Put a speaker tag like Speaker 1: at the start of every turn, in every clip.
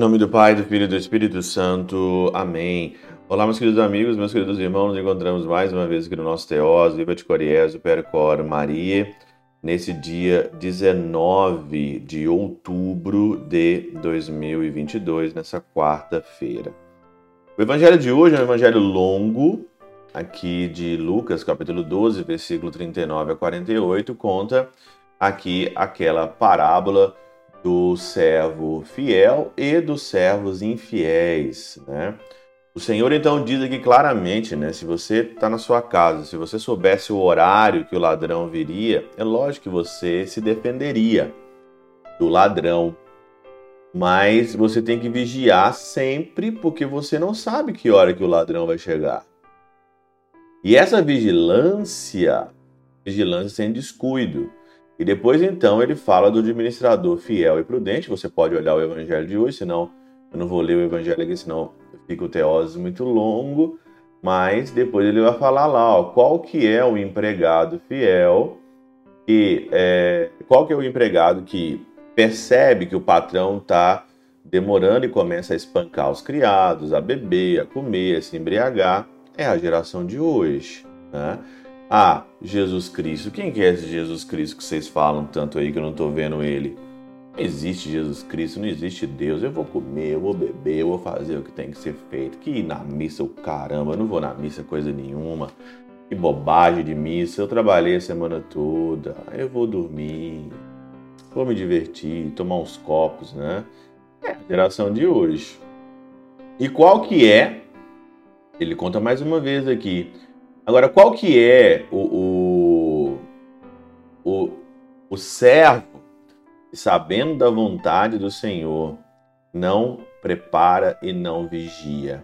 Speaker 1: nome do Pai, do Filho e do Espírito Santo. Amém. Olá, meus queridos amigos, meus queridos irmãos, nos encontramos mais uma vez aqui no nosso Teós, Viva de Coriés, Percor Maria, nesse dia 19 de outubro de 2022, nessa quarta-feira. O evangelho de hoje é um evangelho longo, aqui de Lucas, capítulo 12, versículo 39 a 48, conta aqui aquela parábola do servo fiel e dos servos infiéis, né? O Senhor então diz aqui claramente, né? Se você está na sua casa, se você soubesse o horário que o ladrão viria, é lógico que você se defenderia do ladrão. Mas você tem que vigiar sempre, porque você não sabe que hora que o ladrão vai chegar. E essa vigilância, vigilância sem descuido. E depois então ele fala do administrador fiel e prudente. Você pode olhar o evangelho de hoje, senão eu não vou ler o evangelho aqui, senão fica o teose muito longo, mas depois ele vai falar lá, ó, qual que é o empregado fiel e é, qual que é o empregado que percebe que o patrão está demorando e começa a espancar os criados, a beber, a comer, a se embriagar, é a geração de hoje, né? Ah, Jesus Cristo. Quem que é esse Jesus Cristo que vocês falam tanto aí que eu não estou vendo ele? Não existe Jesus Cristo, não existe Deus. Eu vou comer, eu vou beber, eu vou fazer o que tem que ser feito. Que ir na missa, o caramba, eu não vou na missa coisa nenhuma. Que bobagem de missa. Eu trabalhei a semana toda. Eu vou dormir, vou me divertir, tomar uns copos, né? É geração de hoje. E qual que é? Ele conta mais uma vez aqui. Agora, qual que é o, o, o, o servo e sabendo da vontade do Senhor, não prepara e não vigia.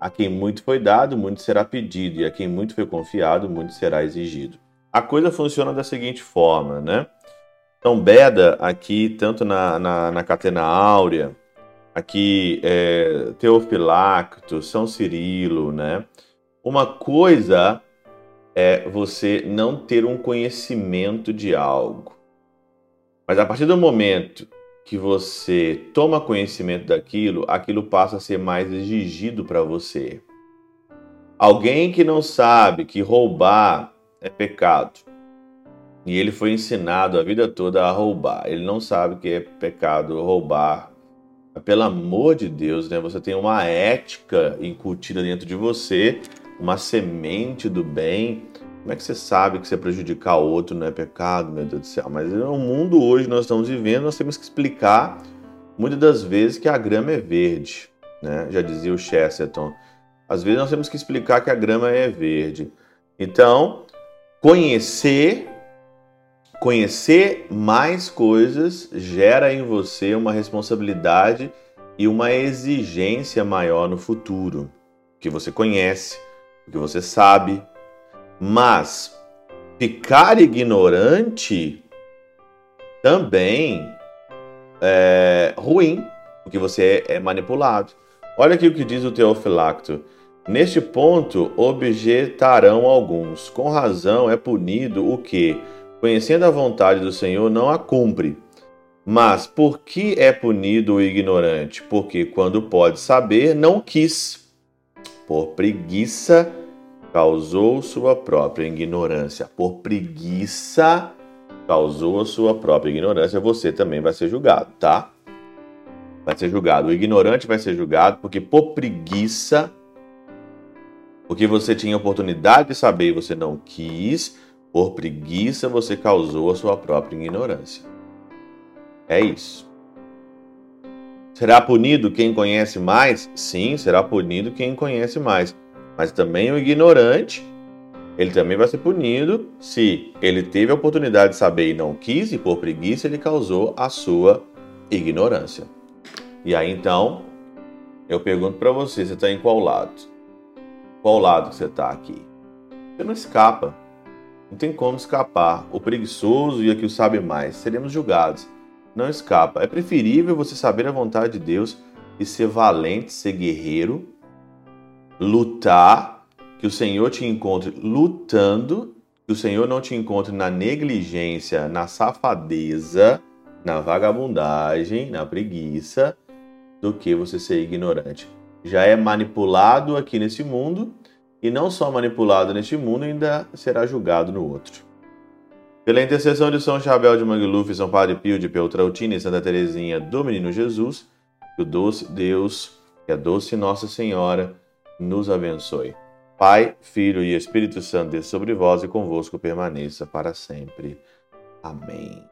Speaker 1: A quem muito foi dado, muito será pedido, e a quem muito foi confiado, muito será exigido. A coisa funciona da seguinte forma, né? Então, Beda, aqui, tanto na, na, na Catena Áurea, aqui é, Teofilacto, São Cirilo, né? Uma coisa é você não ter um conhecimento de algo. Mas a partir do momento que você toma conhecimento daquilo, aquilo passa a ser mais exigido para você. Alguém que não sabe que roubar é pecado e ele foi ensinado a vida toda a roubar, ele não sabe que é pecado roubar. Pelo amor de Deus, né? Você tem uma ética incutida dentro de você, uma semente do bem como é que você sabe que você prejudicar o outro não é pecado, meu Deus do céu? Mas no mundo hoje nós estamos vivendo, nós temos que explicar muitas das vezes que a grama é verde, né? Já dizia o Chesterton. Às vezes nós temos que explicar que a grama é verde. Então, conhecer conhecer mais coisas gera em você uma responsabilidade e uma exigência maior no futuro. Que você conhece, o que você sabe, mas ficar ignorante também é ruim, porque você é manipulado. Olha aqui o que diz o Teofilacto. Neste ponto, objetarão alguns. Com razão é punido o que, conhecendo a vontade do Senhor, não a cumpre. Mas por que é punido o ignorante? Porque quando pode saber, não quis. Por preguiça causou sua própria ignorância. Por preguiça, causou a sua própria ignorância. Você também vai ser julgado, tá? Vai ser julgado. O ignorante vai ser julgado porque, por preguiça, porque você tinha oportunidade de saber e você não quis, por preguiça você causou a sua própria ignorância. É isso. Será punido quem conhece mais? Sim, será punido quem conhece mais. Mas também o ignorante, ele também vai ser punido se ele teve a oportunidade de saber e não quis, e por preguiça ele causou a sua ignorância. E aí então, eu pergunto para você, você está em qual lado? Qual lado que você está aqui? Você não escapa. Não tem como escapar. O preguiçoso e aqui o sabe mais, seremos julgados. Não escapa. É preferível você saber a vontade de Deus e ser valente, ser guerreiro, lutar, que o Senhor te encontre lutando, que o Senhor não te encontre na negligência, na safadeza, na vagabundagem, na preguiça, do que você ser ignorante. Já é manipulado aqui nesse mundo e não só manipulado neste mundo, ainda será julgado no outro. Pela intercessão de São Chabel de Mangluf, São Padre Pio de Peltrautina e Santa Teresinha do Menino Jesus, que o doce Deus, que a doce Nossa Senhora, nos abençoe. Pai, Filho e Espírito Santo, desça sobre vós e convosco permaneça para sempre. Amém.